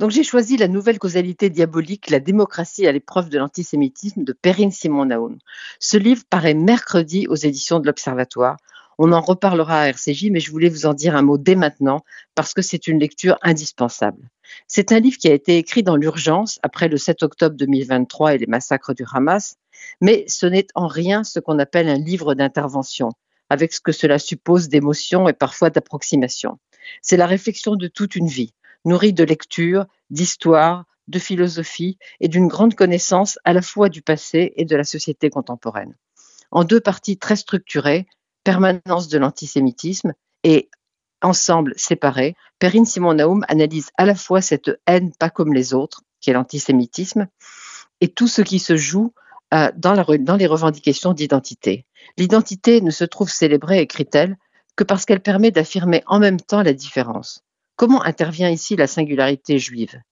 Donc j'ai choisi la nouvelle causalité diabolique, la démocratie à l'épreuve de l'antisémitisme de Perrine Simon Naoum. Ce livre paraît mercredi aux éditions de l'Observatoire. On en reparlera à RCJ, mais je voulais vous en dire un mot dès maintenant parce que c'est une lecture indispensable. C'est un livre qui a été écrit dans l'urgence après le 7 octobre 2023 et les massacres du Hamas, mais ce n'est en rien ce qu'on appelle un livre d'intervention, avec ce que cela suppose d'émotion et parfois d'approximation. C'est la réflexion de toute une vie nourri de lecture, d'histoire, de philosophie et d'une grande connaissance à la fois du passé et de la société contemporaine. En deux parties très structurées, permanence de l'antisémitisme et ensemble séparés, Perrine Simon Naoum analyse à la fois cette haine pas comme les autres, qui est l'antisémitisme, et tout ce qui se joue euh, dans les revendications d'identité. L'identité ne se trouve célébrée, écrit-elle, que parce qu'elle permet d'affirmer en même temps la différence. Comment intervient ici la singularité juive?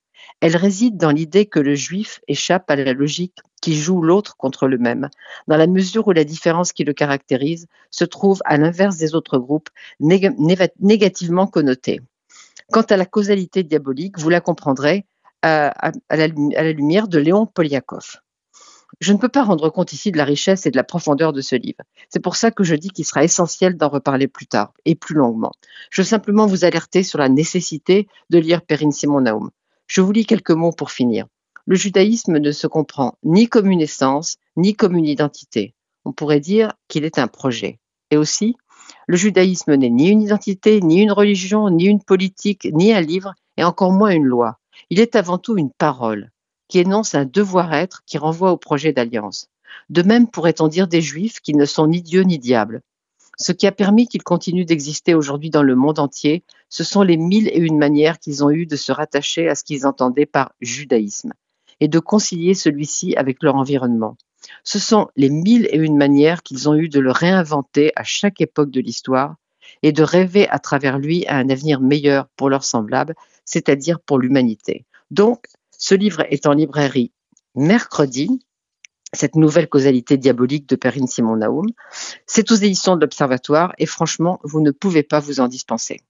Elle réside dans l'idée que le juif échappe à la logique qui joue l'autre contre le même, dans la mesure où la différence qui le caractérise se trouve à l'inverse des autres groupes négativement connotés. Quant à la causalité diabolique, vous la comprendrez euh, à, la, à la lumière de Léon Poliakov. Je ne peux pas rendre compte ici de la richesse et de la profondeur de ce livre. C'est pour ça que je dis qu'il sera essentiel d'en reparler plus tard et plus longuement. Je veux simplement vous alerter sur la nécessité de lire Perrine Simon Naoum. Je vous lis quelques mots pour finir. Le judaïsme ne se comprend ni comme une essence, ni comme une identité. On pourrait dire qu'il est un projet. Et aussi, le judaïsme n'est ni une identité, ni une religion, ni une politique, ni un livre, et encore moins une loi. Il est avant tout une parole, qui énonce un devoir-être qui renvoie au projet d'alliance. De même pourrait-on dire des Juifs qui ne sont ni Dieu ni diable. Ce qui a permis qu'ils continuent d'exister aujourd'hui dans le monde entier, ce sont les mille et une manières qu'ils ont eues de se rattacher à ce qu'ils entendaient par judaïsme et de concilier celui-ci avec leur environnement. Ce sont les mille et une manières qu'ils ont eues de le réinventer à chaque époque de l'histoire et de rêver à travers lui un avenir meilleur pour leurs semblables, c'est-à-dire pour l'humanité. Donc, ce livre est en librairie mercredi, cette nouvelle causalité diabolique de Perrine Simon Naoum. C'est aux éditions de l'Observatoire et franchement, vous ne pouvez pas vous en dispenser.